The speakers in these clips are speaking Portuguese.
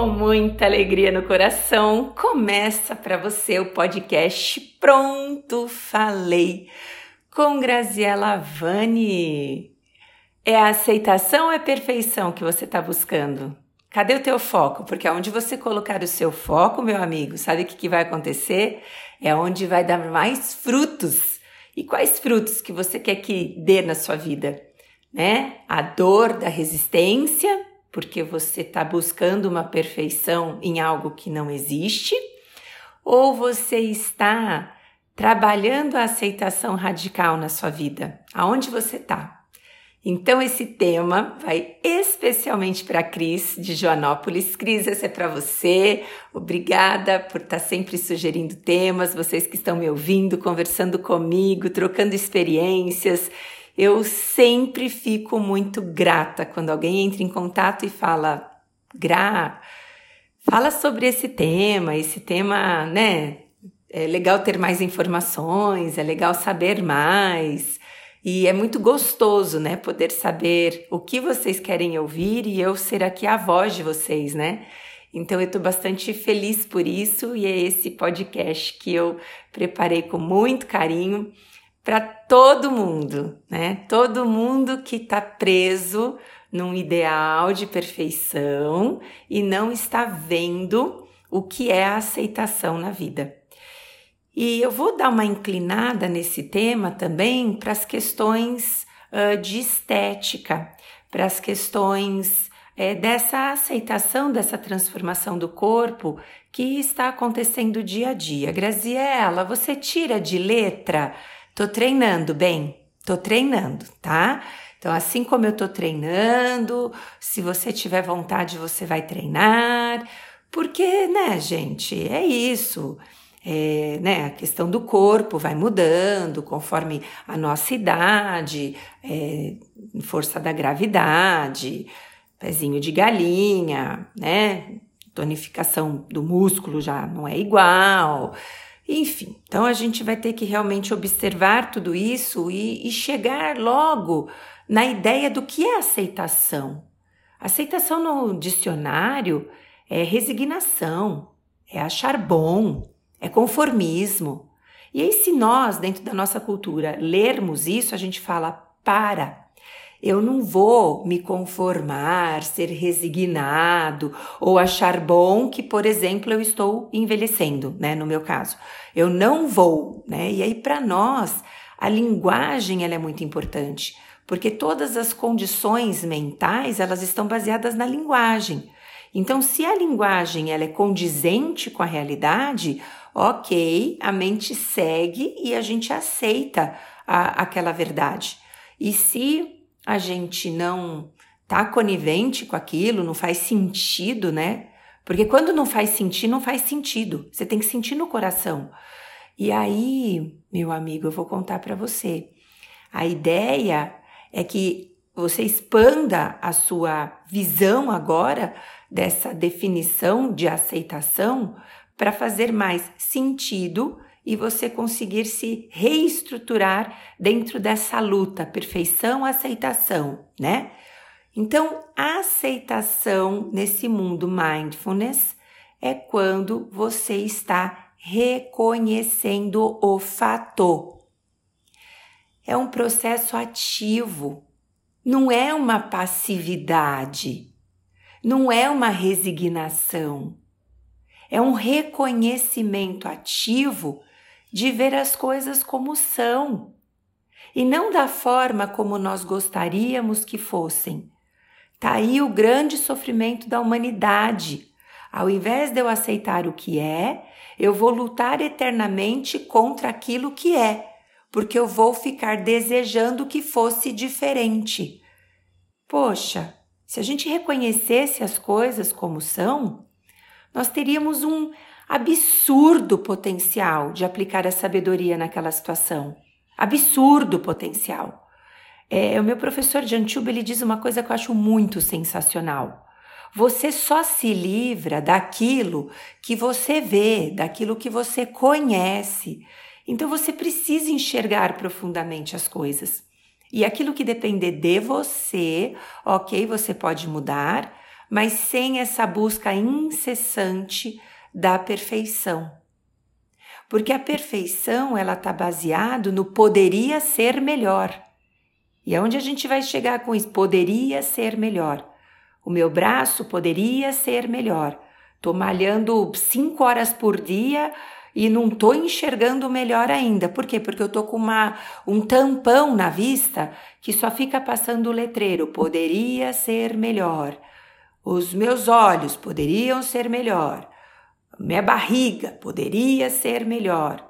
com muita alegria no coração, começa para você o podcast Pronto Falei com Graziela Vani. É a aceitação ou é perfeição que você está buscando? Cadê o teu foco? Porque aonde você colocar o seu foco, meu amigo, sabe o que, que vai acontecer? É onde vai dar mais frutos. E quais frutos que você quer que dê na sua vida? Né? A dor da resistência, porque você está buscando uma perfeição em algo que não existe, ou você está trabalhando a aceitação radical na sua vida? Aonde você está? Então, esse tema vai especialmente para a Cris de Joanópolis. Cris, esse é para você. Obrigada por estar tá sempre sugerindo temas, vocês que estão me ouvindo, conversando comigo, trocando experiências. Eu sempre fico muito grata quando alguém entra em contato e fala: Gra, fala sobre esse tema, esse tema, né? É legal ter mais informações, é legal saber mais. E é muito gostoso, né, poder saber o que vocês querem ouvir e eu ser aqui a voz de vocês, né? Então eu estou bastante feliz por isso e é esse podcast que eu preparei com muito carinho para todo mundo, né? Todo mundo que está preso num ideal de perfeição e não está vendo o que é a aceitação na vida. E eu vou dar uma inclinada nesse tema também para as questões uh, de estética, para as questões é, dessa aceitação, dessa transformação do corpo que está acontecendo dia a dia. Graziela, você tira de letra Tô treinando, bem, tô treinando, tá? Então, assim como eu tô treinando, se você tiver vontade, você vai treinar, porque, né, gente, é isso. É, né, a questão do corpo vai mudando conforme a nossa idade, é, força da gravidade, pezinho de galinha, né? Tonificação do músculo já não é igual. Enfim, então a gente vai ter que realmente observar tudo isso e, e chegar logo na ideia do que é aceitação. Aceitação no dicionário é resignação, é achar bom, é conformismo. E aí, se nós, dentro da nossa cultura, lermos isso, a gente fala: para, eu não vou me conformar, ser resignado ou achar bom que, por exemplo, eu estou envelhecendo, né? No meu caso, eu não vou, né? E aí, para nós, a linguagem ela é muito importante, porque todas as condições mentais elas estão baseadas na linguagem. Então, se a linguagem ela é condizente com a realidade, ok, a mente segue e a gente aceita a, aquela verdade. E se a gente não tá conivente com aquilo, não faz sentido, né? Porque quando não faz sentido, não faz sentido. Você tem que sentir no coração. E aí, meu amigo, eu vou contar para você. A ideia é que você expanda a sua visão agora dessa definição de aceitação para fazer mais sentido e você conseguir se reestruturar dentro dessa luta, perfeição, aceitação, né? Então, a aceitação nesse mundo mindfulness é quando você está reconhecendo o fato. É um processo ativo, não é uma passividade, não é uma resignação. É um reconhecimento ativo de ver as coisas como são e não da forma como nós gostaríamos que fossem. Tá aí o grande sofrimento da humanidade. Ao invés de eu aceitar o que é, eu vou lutar eternamente contra aquilo que é, porque eu vou ficar desejando que fosse diferente. Poxa, se a gente reconhecesse as coisas como são, nós teríamos um absurdo potencial de aplicar a sabedoria naquela situação. Absurdo potencial. É, o meu professor de Antuba ele diz uma coisa que eu acho muito sensacional. Você só se livra daquilo que você vê, daquilo que você conhece. Então você precisa enxergar profundamente as coisas. E aquilo que depender de você, ok, você pode mudar, mas sem essa busca incessante da perfeição. Porque a perfeição ela está baseado no poderia ser melhor. E aonde a gente vai chegar com isso? Poderia ser melhor. O meu braço poderia ser melhor. Tô malhando cinco horas por dia e não tô enxergando melhor ainda. Por quê? Porque eu tô com uma, um tampão na vista que só fica passando o letreiro. Poderia ser melhor. Os meus olhos poderiam ser melhor. Minha barriga poderia ser melhor.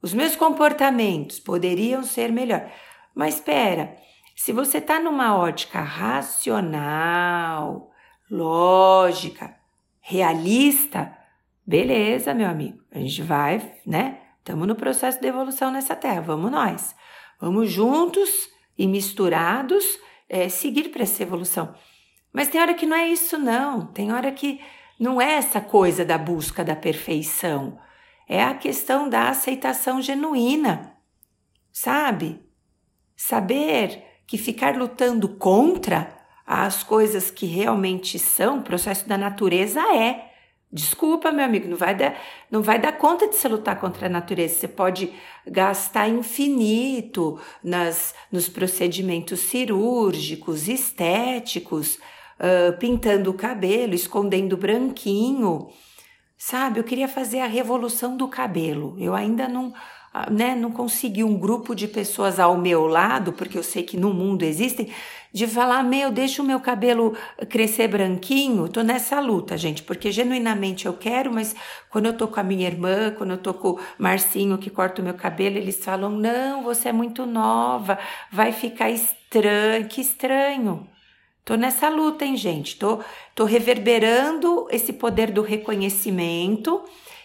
Os meus comportamentos poderiam ser melhor. Mas espera, se você está numa ótica racional, lógica, realista, beleza, meu amigo, a gente vai, né? Estamos no processo de evolução nessa terra, vamos nós. Vamos juntos e misturados é, seguir para essa evolução. Mas tem hora que não é isso, não. Tem hora que não é essa coisa da busca da perfeição. É a questão da aceitação genuína, sabe? Saber que ficar lutando contra as coisas que realmente são, o processo da natureza é. Desculpa, meu amigo, não vai dar, não vai dar conta de você lutar contra a natureza. Você pode gastar infinito nas, nos procedimentos cirúrgicos, estéticos, uh, pintando o cabelo, escondendo branquinho. Sabe, eu queria fazer a revolução do cabelo. Eu ainda não ah, né, não consegui um grupo de pessoas ao meu lado, porque eu sei que no mundo existem, de falar, meu, deixa o meu cabelo crescer branquinho, tô nessa luta, gente, porque genuinamente eu quero, mas quando eu tô com a minha irmã, quando eu tô com o Marcinho que corta o meu cabelo, eles falam, não, você é muito nova, vai ficar estranho, que estranho. Tô nessa luta, hein, gente, tô, tô reverberando esse poder do reconhecimento,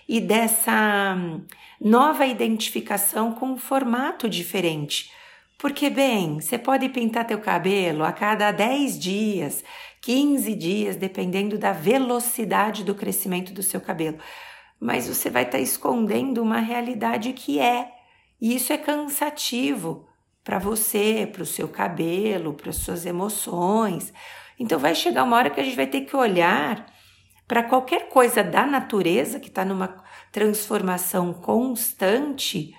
e dessa hum, nova identificação com um formato diferente. Porque, bem, você pode pintar teu cabelo a cada 10 dias, 15 dias, dependendo da velocidade do crescimento do seu cabelo. Mas você vai estar tá escondendo uma realidade que é. E isso é cansativo para você, para o seu cabelo, para as suas emoções. Então vai chegar uma hora que a gente vai ter que olhar para qualquer coisa da natureza que está numa transformação constante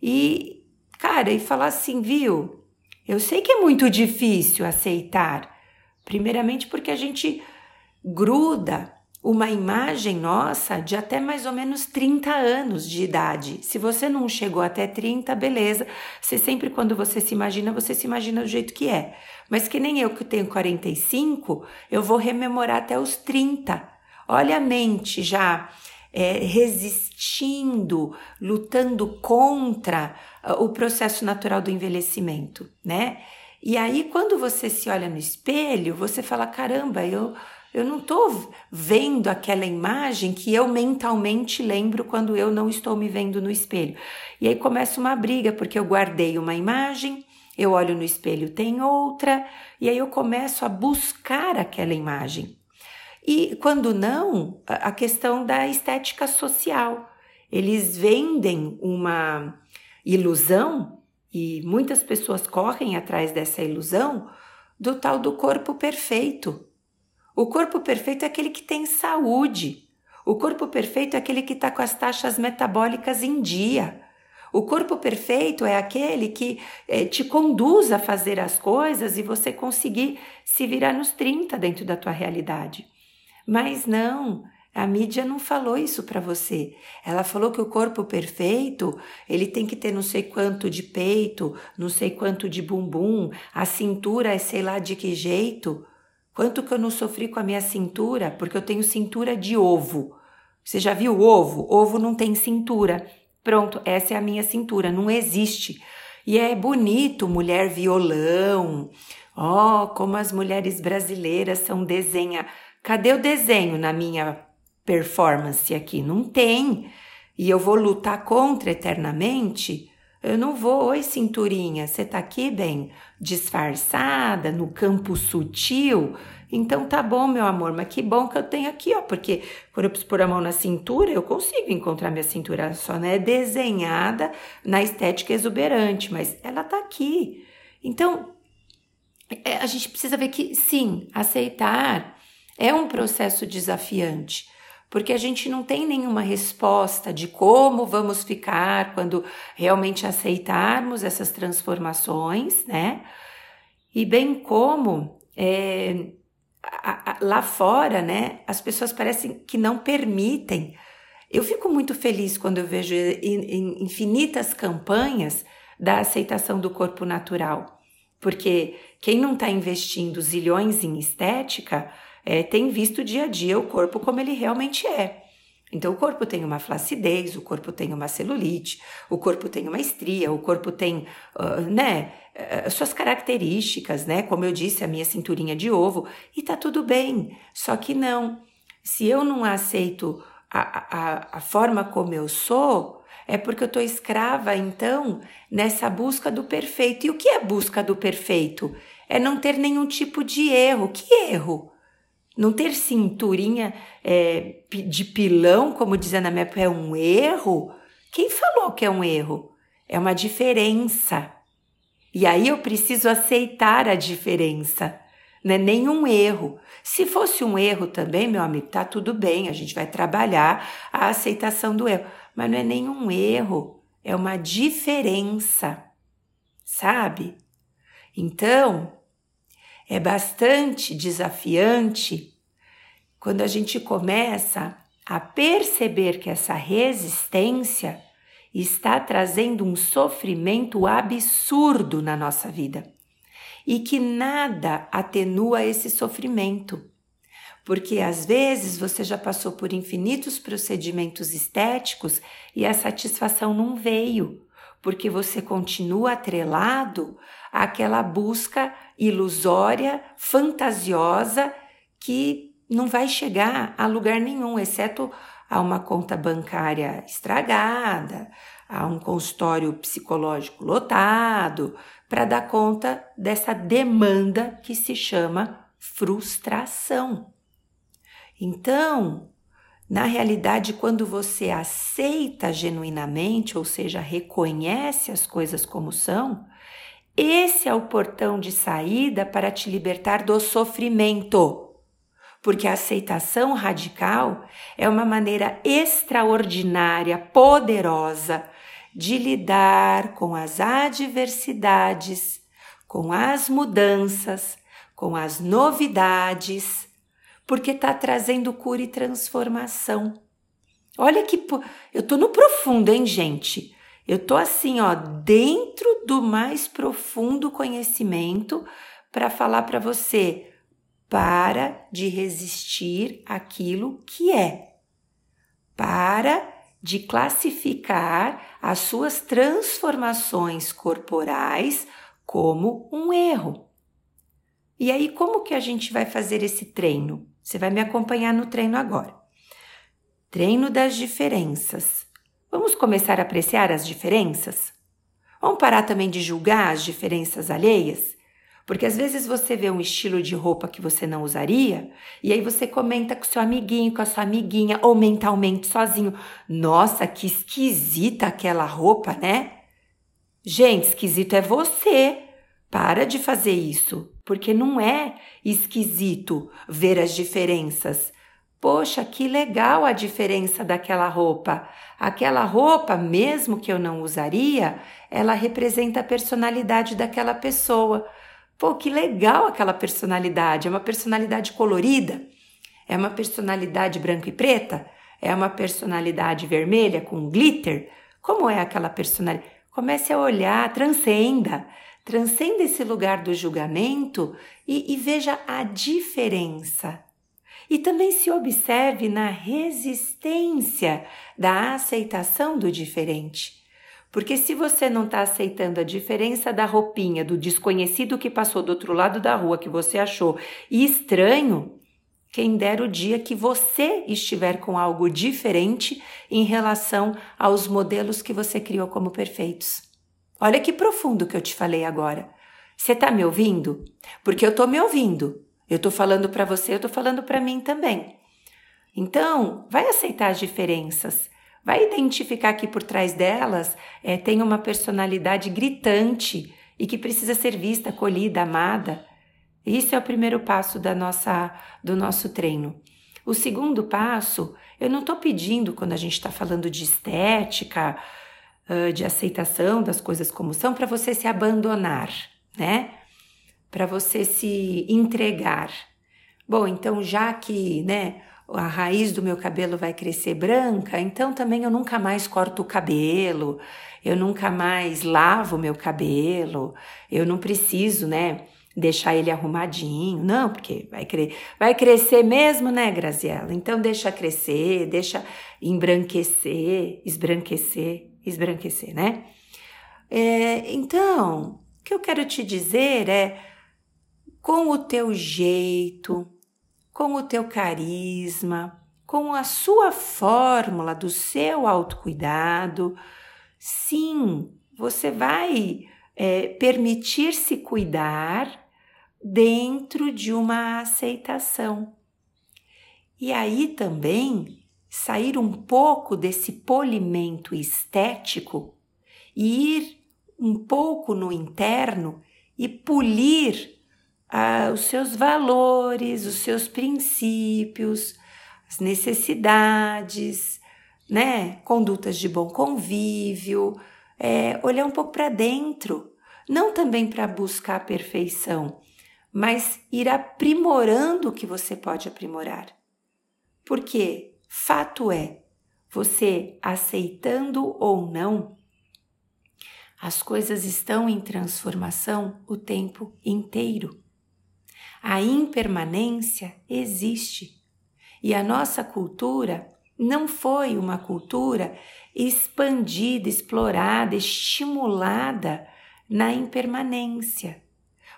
e, cara, e falar assim, viu? Eu sei que é muito difícil aceitar, primeiramente porque a gente gruda uma imagem nossa de até mais ou menos 30 anos de idade. Se você não chegou até 30, beleza. Você sempre, quando você se imagina, você se imagina do jeito que é. Mas que nem eu que tenho 45, eu vou rememorar até os 30. Olha a mente já é, resistindo, lutando contra uh, o processo natural do envelhecimento, né? E aí, quando você se olha no espelho, você fala: caramba, eu, eu não estou vendo aquela imagem que eu mentalmente lembro quando eu não estou me vendo no espelho. E aí começa uma briga, porque eu guardei uma imagem, eu olho no espelho, tem outra, e aí eu começo a buscar aquela imagem. E quando não, a questão da estética social. Eles vendem uma ilusão e muitas pessoas correm atrás dessa ilusão do tal do corpo perfeito. O corpo perfeito é aquele que tem saúde. O corpo perfeito é aquele que está com as taxas metabólicas em dia. O corpo perfeito é aquele que é, te conduz a fazer as coisas e você conseguir se virar nos 30 dentro da tua realidade. Mas não, a mídia não falou isso para você. Ela falou que o corpo perfeito, ele tem que ter não sei quanto de peito, não sei quanto de bumbum, a cintura é sei lá de que jeito. Quanto que eu não sofri com a minha cintura, porque eu tenho cintura de ovo. Você já viu ovo? Ovo não tem cintura. Pronto, essa é a minha cintura, não existe. E é bonito, mulher violão. Oh, como as mulheres brasileiras são desenha Cadê o desenho na minha performance aqui? Não tem. E eu vou lutar contra eternamente? Eu não vou. Oi, cinturinha, você tá aqui bem disfarçada, no campo sutil? Então tá bom, meu amor, mas que bom que eu tenho aqui, ó, porque quando eu pôr a mão na cintura, eu consigo encontrar minha cintura, só não é desenhada na estética exuberante, mas ela tá aqui. Então, é, a gente precisa ver que sim, aceitar É um processo desafiante, porque a gente não tem nenhuma resposta de como vamos ficar quando realmente aceitarmos essas transformações, né? E bem como é, a, a, lá fora, né, as pessoas parecem que não permitem. Eu fico muito feliz quando eu vejo in, in, infinitas campanhas da aceitação do corpo natural, porque quem não está investindo zilhões em estética é, tem visto dia a dia o corpo como ele realmente é. Então, o corpo tem uma flacidez, o corpo tem uma celulite, o corpo tem uma estria, o corpo tem, uh, né, uh, suas características, né? Como eu disse, a minha cinturinha de ovo, e tá tudo bem. Só que não. Se eu não aceito a, a, a forma como eu sou, é porque eu tô escrava, então, nessa busca do perfeito. E o que é busca do perfeito? É não ter nenhum tipo de erro. Que erro? Não ter cinturinha é, de pilão, como dizia na minha época, é um erro? Quem falou que é um erro? É uma diferença. E aí eu preciso aceitar a diferença. Não é nenhum erro. Se fosse um erro também, meu amigo, tá tudo bem, a gente vai trabalhar a aceitação do erro. Mas não é nenhum erro, é uma diferença. Sabe? Então, é bastante desafiante quando a gente começa a perceber que essa resistência está trazendo um sofrimento absurdo na nossa vida e que nada atenua esse sofrimento. Porque às vezes você já passou por infinitos procedimentos estéticos e a satisfação não veio, porque você continua atrelado àquela busca ilusória, fantasiosa, que não vai chegar a lugar nenhum, exceto a uma conta bancária estragada, a um consultório psicológico lotado, para dar conta dessa demanda que se chama frustração. Então, na realidade, quando você aceita genuinamente, ou seja, reconhece as coisas como são, esse é o portão de saída para te libertar do sofrimento. Porque a aceitação radical é uma maneira extraordinária, poderosa de lidar com as adversidades, com as mudanças, com as novidades, porque está trazendo cura e transformação. Olha que eu tô no profundo, hein, gente? Eu tô assim, ó, dentro do mais profundo conhecimento para falar para você: para de resistir aquilo que é. Para de classificar as suas transformações corporais como um erro. E aí, como que a gente vai fazer esse treino? Você vai me acompanhar no treino agora. Treino das diferenças. Vamos começar a apreciar as diferenças? Vamos parar também de julgar as diferenças alheias? Porque às vezes você vê um estilo de roupa que você não usaria e aí você comenta com seu amiguinho, com a sua amiguinha ou mentalmente sozinho: Nossa, que esquisita aquela roupa, né? Gente, esquisito é você. Para de fazer isso, porque não é esquisito ver as diferenças. Poxa, que legal a diferença daquela roupa. Aquela roupa, mesmo que eu não usaria, ela representa a personalidade daquela pessoa. Pô, que legal aquela personalidade. É uma personalidade colorida? É uma personalidade branca e preta? É uma personalidade vermelha com glitter? Como é aquela personalidade? Comece a olhar, transcenda. Transcenda esse lugar do julgamento e, e veja a diferença e também se observe na resistência da aceitação do diferente. Porque se você não está aceitando a diferença da roupinha do desconhecido que passou do outro lado da rua que você achou estranho, quem dera o dia que você estiver com algo diferente em relação aos modelos que você criou como perfeitos. Olha que profundo que eu te falei agora. Você está me ouvindo? Porque eu estou me ouvindo. Eu estou falando para você, eu estou falando para mim também. Então, vai aceitar as diferenças. Vai identificar que por trás delas é, tem uma personalidade gritante e que precisa ser vista, acolhida, amada. Isso é o primeiro passo da nossa, do nosso treino. O segundo passo, eu não estou pedindo quando a gente está falando de estética, de aceitação das coisas como são, para você se abandonar, né? Para você se entregar. Bom, então já que, né, a raiz do meu cabelo vai crescer branca, então também eu nunca mais corto o cabelo, eu nunca mais lavo o meu cabelo, eu não preciso, né, deixar ele arrumadinho. Não, porque vai, cre vai crescer mesmo, né, Graziela? Então deixa crescer, deixa embranquecer, esbranquecer, esbranquecer, né? É, então, o que eu quero te dizer é, com o teu jeito, com o teu carisma, com a sua fórmula do seu autocuidado, sim, você vai é, permitir-se cuidar dentro de uma aceitação. E aí também sair um pouco desse polimento estético e ir um pouco no interno e polir ah, os seus valores, os seus princípios, as necessidades, né? Condutas de bom convívio, é, olhar um pouco para dentro, não também para buscar a perfeição, mas ir aprimorando o que você pode aprimorar. Porque fato é, você aceitando ou não, as coisas estão em transformação o tempo inteiro. A impermanência existe. E a nossa cultura não foi uma cultura expandida, explorada, estimulada na impermanência.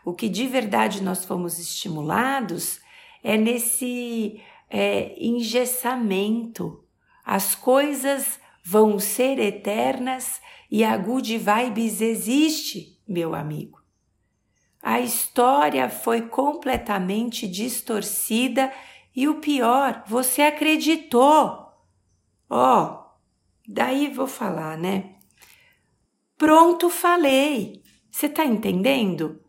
O que de verdade nós fomos estimulados é nesse é, engessamento. As coisas vão ser eternas e a good vibes existe, meu amigo. A história foi completamente distorcida e o pior, você acreditou. Ó, oh, daí vou falar, né? Pronto, falei. Você tá entendendo?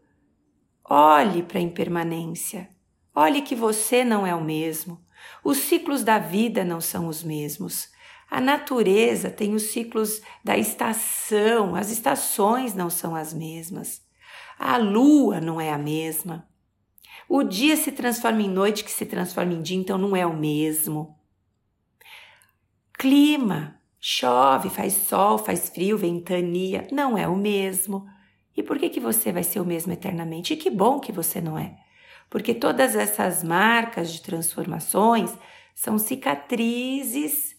Olhe para a impermanência. Olhe que você não é o mesmo. Os ciclos da vida não são os mesmos. A natureza tem os ciclos da estação, as estações não são as mesmas. A lua não é a mesma. O dia se transforma em noite, que se transforma em dia, então não é o mesmo. Clima, chove, faz sol, faz frio, ventania, não é o mesmo. E por que, que você vai ser o mesmo eternamente? E que bom que você não é. Porque todas essas marcas de transformações são cicatrizes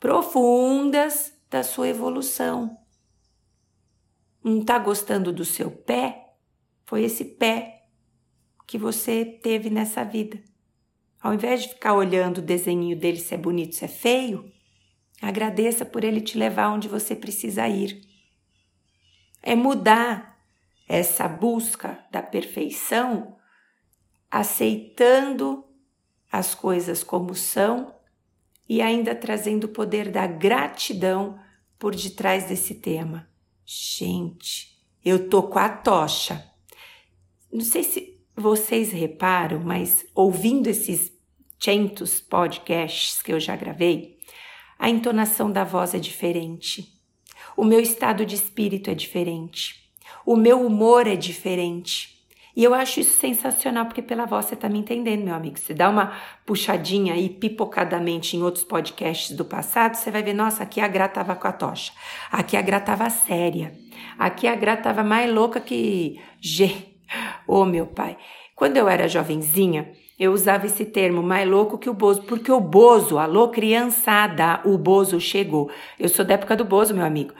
profundas da sua evolução. Não está gostando do seu pé? Foi esse pé que você teve nessa vida. Ao invés de ficar olhando o desenho dele se é bonito, se é feio, agradeça por ele te levar onde você precisa ir. É mudar essa busca da perfeição, aceitando as coisas como são e ainda trazendo o poder da gratidão por detrás desse tema. Gente, eu tô com a tocha. Não sei se vocês reparam, mas ouvindo esses centos podcasts que eu já gravei, a entonação da voz é diferente. O meu estado de espírito é diferente. O meu humor é diferente. E eu acho isso sensacional, porque pela voz você tá me entendendo, meu amigo. Se dá uma puxadinha aí pipocadamente em outros podcasts do passado, você vai ver, nossa, aqui a Gra tava com a tocha. Aqui a Gra tava séria. Aqui a Gra tava mais louca que G. Ô oh, meu pai, quando eu era jovenzinha, eu usava esse termo mais louco que o Bozo, porque o Bozo, alô criançada, o Bozo chegou. Eu sou da época do Bozo, meu amigo.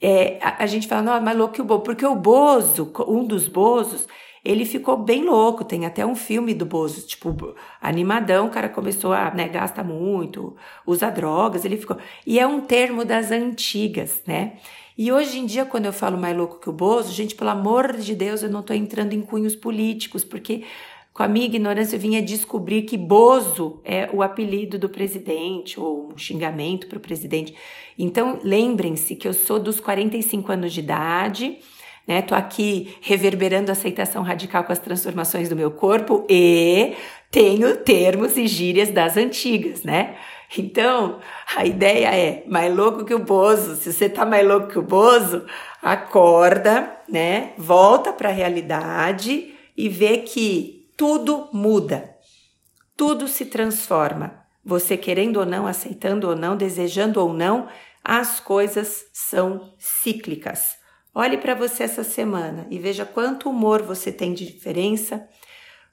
É, a, a, gente fala, não, mais louco que o Bozo, porque o Bozo, um dos Bozos, ele ficou bem louco. Tem até um filme do Bozo, tipo, animadão, o cara começou a, né, gasta muito, usa drogas, ele ficou. E é um termo das antigas, né? E hoje em dia, quando eu falo mais louco que o Bozo, gente, pelo amor de Deus, eu não estou entrando em cunhos políticos, porque com a minha ignorância eu vinha descobrir que Bozo é o apelido do presidente, ou um xingamento para o presidente. Então, lembrem-se que eu sou dos 45 anos de idade, né? Tô aqui reverberando aceitação radical com as transformações do meu corpo e tenho termos e gírias das antigas, né? Então, a ideia é mais louco que o Bozo. Se você tá mais louco que o Bozo, acorda, né? Volta para a realidade e vê que tudo muda. Tudo se transforma. Você querendo ou não, aceitando ou não, desejando ou não, as coisas são cíclicas. Olhe para você essa semana e veja quanto humor você tem de diferença,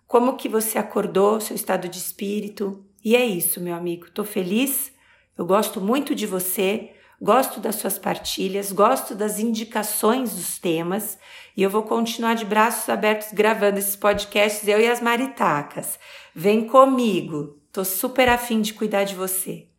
como que você acordou, seu estado de espírito. E é isso, meu amigo. Estou feliz. Eu gosto muito de você, gosto das suas partilhas, gosto das indicações dos temas e eu vou continuar de braços abertos gravando esses podcasts, eu e as maritacas. Vem comigo. Tô super afim de cuidar de você.